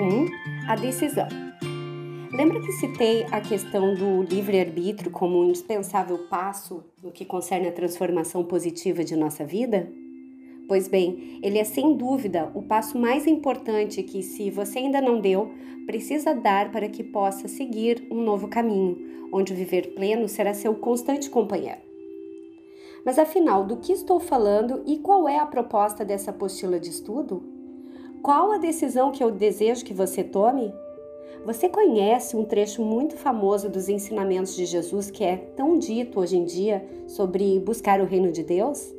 1: A decisão. Lembra que citei a questão do livre-arbítrio como um indispensável passo no que concerne a transformação positiva de nossa vida? Pois bem, ele é sem dúvida o passo mais importante que, se você ainda não deu, precisa dar para que possa seguir um novo caminho, onde viver pleno será seu constante companheiro. Mas afinal, do que estou falando e qual é a proposta dessa apostila de estudo? Qual a decisão que eu desejo que você tome? Você conhece um trecho muito famoso dos ensinamentos de Jesus que é tão dito hoje em dia sobre buscar o reino de Deus?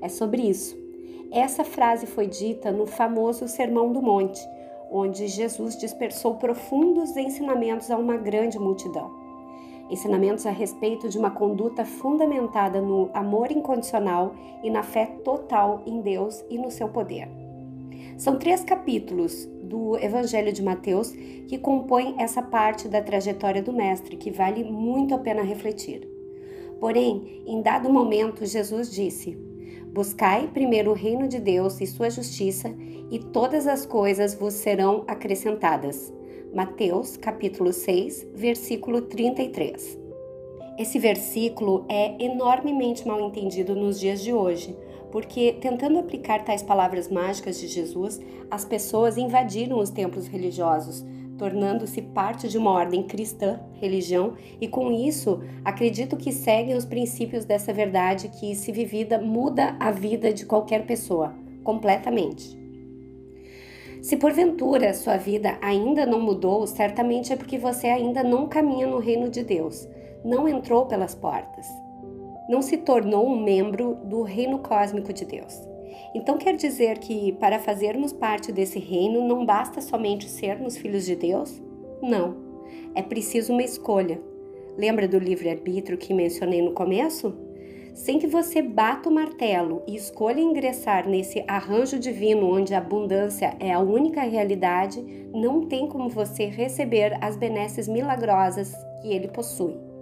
É sobre isso. Essa frase foi dita no famoso Sermão do Monte, onde Jesus dispersou profundos ensinamentos a uma grande multidão. Ensinamentos a respeito de uma conduta fundamentada no amor incondicional e na fé total em Deus e no seu poder. São três capítulos do Evangelho de Mateus que compõem essa parte da trajetória do Mestre, que vale muito a pena refletir. Porém, em dado momento, Jesus disse: Buscai primeiro o reino de Deus e sua justiça, e todas as coisas vos serão acrescentadas. Mateus, capítulo 6, versículo 33. Esse versículo é enormemente mal entendido nos dias de hoje, porque, tentando aplicar tais palavras mágicas de Jesus, as pessoas invadiram os templos religiosos, tornando-se parte de uma ordem cristã, religião, e com isso acredito que seguem os princípios dessa verdade que, se vivida, muda a vida de qualquer pessoa, completamente. Se porventura sua vida ainda não mudou, certamente é porque você ainda não caminha no reino de Deus, não entrou pelas portas não se tornou um membro do reino cósmico de Deus. Então quer dizer que para fazermos parte desse reino não basta somente sermos filhos de Deus? Não. É preciso uma escolha. Lembra do livre-arbítrio que mencionei no começo? Sem que você bata o martelo e escolha ingressar nesse arranjo divino onde a abundância é a única realidade, não tem como você receber as benesses milagrosas que ele possui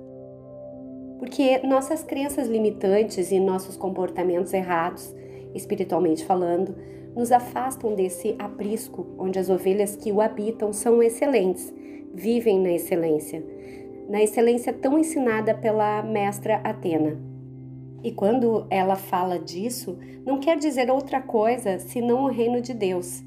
porque nossas crenças limitantes e nossos comportamentos errados, espiritualmente falando, nos afastam desse aprisco onde as ovelhas que o habitam são excelentes, vivem na excelência, na excelência tão ensinada pela mestra Atena. E quando ela fala disso, não quer dizer outra coisa senão o reino de Deus.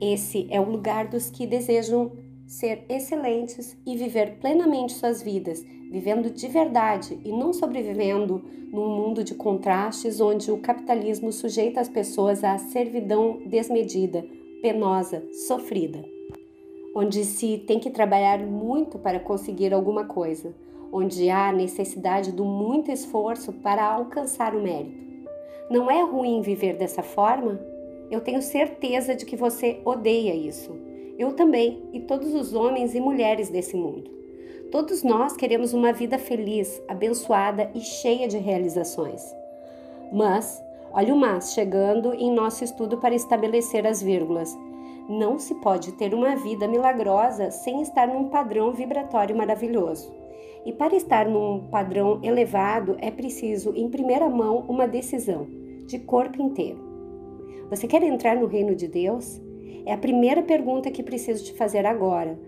Esse é o lugar dos que desejam ser excelentes e viver plenamente suas vidas, vivendo de verdade e não sobrevivendo num mundo de contrastes onde o capitalismo sujeita as pessoas à servidão desmedida, penosa, sofrida. Onde se tem que trabalhar muito para conseguir alguma coisa, onde há necessidade do muito esforço para alcançar o mérito. Não é ruim viver dessa forma? Eu tenho certeza de que você odeia isso. Eu também, e todos os homens e mulheres desse mundo. Todos nós queremos uma vida feliz, abençoada e cheia de realizações. Mas, olha o mas chegando em nosso estudo para estabelecer as vírgulas. Não se pode ter uma vida milagrosa sem estar num padrão vibratório maravilhoso. E para estar num padrão elevado é preciso, em primeira mão, uma decisão, de corpo inteiro. Você quer entrar no reino de Deus? É a primeira pergunta que preciso te fazer agora.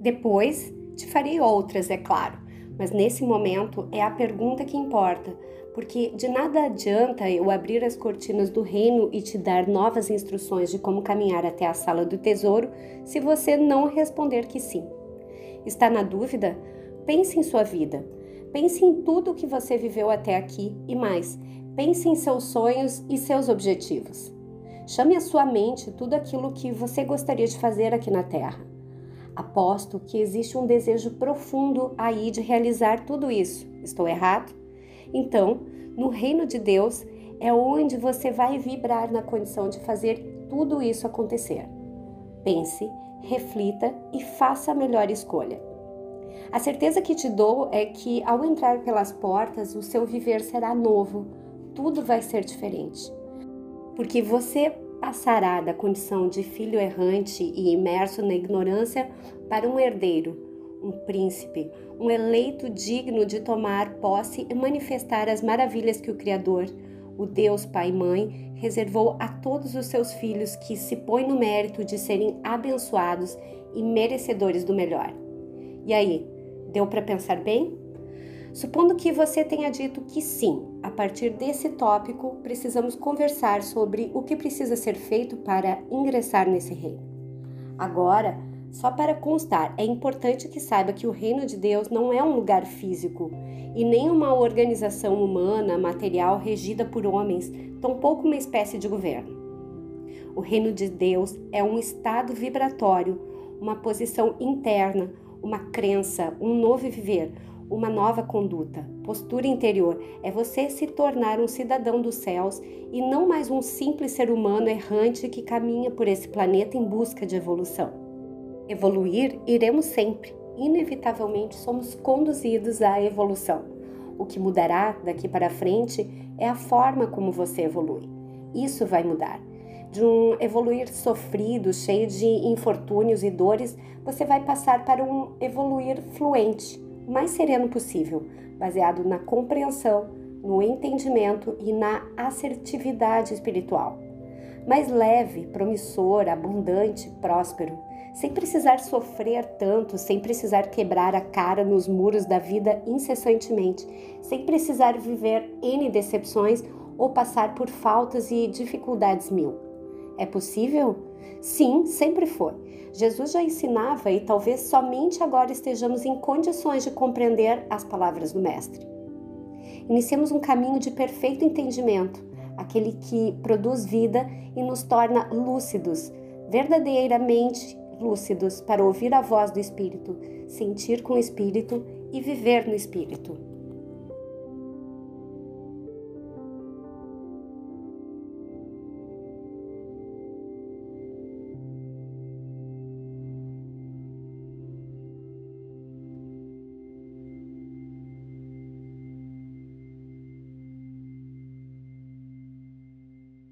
Depois, te farei outras, é claro, mas nesse momento é a pergunta que importa, porque de nada adianta eu abrir as cortinas do reino e te dar novas instruções de como caminhar até a sala do tesouro se você não responder que sim. Está na dúvida? Pense em sua vida. Pense em tudo o que você viveu até aqui e mais. Pense em seus sonhos e seus objetivos. Chame à sua mente tudo aquilo que você gostaria de fazer aqui na Terra. Aposto que existe um desejo profundo aí de realizar tudo isso. Estou errado? Então, no reino de Deus é onde você vai vibrar na condição de fazer tudo isso acontecer. Pense, reflita e faça a melhor escolha. A certeza que te dou é que ao entrar pelas portas, o seu viver será novo, tudo vai ser diferente. Porque você passará da condição de filho errante e imerso na ignorância para um herdeiro, um príncipe, um eleito digno de tomar posse e manifestar as maravilhas que o Criador, o Deus Pai e Mãe reservou a todos os seus filhos que se põem no mérito de serem abençoados e merecedores do melhor. E aí, deu para pensar bem? Supondo que você tenha dito que sim, a partir desse tópico precisamos conversar sobre o que precisa ser feito para ingressar nesse reino. Agora, só para constar, é importante que saiba que o reino de Deus não é um lugar físico e nem uma organização humana, material regida por homens, tampouco uma espécie de governo. O reino de Deus é um estado vibratório, uma posição interna, uma crença, um novo viver, uma nova conduta. Postura interior é você se tornar um cidadão dos céus e não mais um simples ser humano errante que caminha por esse planeta em busca de evolução. Evoluir iremos sempre, inevitavelmente somos conduzidos à evolução. O que mudará daqui para frente é a forma como você evolui. Isso vai mudar. De um evoluir sofrido, cheio de infortúnios e dores, você vai passar para um evoluir fluente, mais sereno possível, baseado na compreensão, no entendimento e na assertividade espiritual. Mais leve, promissor, abundante, próspero, sem precisar sofrer tanto, sem precisar quebrar a cara nos muros da vida incessantemente, sem precisar viver N decepções ou passar por faltas e dificuldades mil. É possível? Sim, sempre foi. Jesus já ensinava e talvez somente agora estejamos em condições de compreender as palavras do Mestre. Iniciemos um caminho de perfeito entendimento, aquele que produz vida e nos torna lúcidos, verdadeiramente lúcidos para ouvir a voz do Espírito, sentir com o Espírito e viver no Espírito.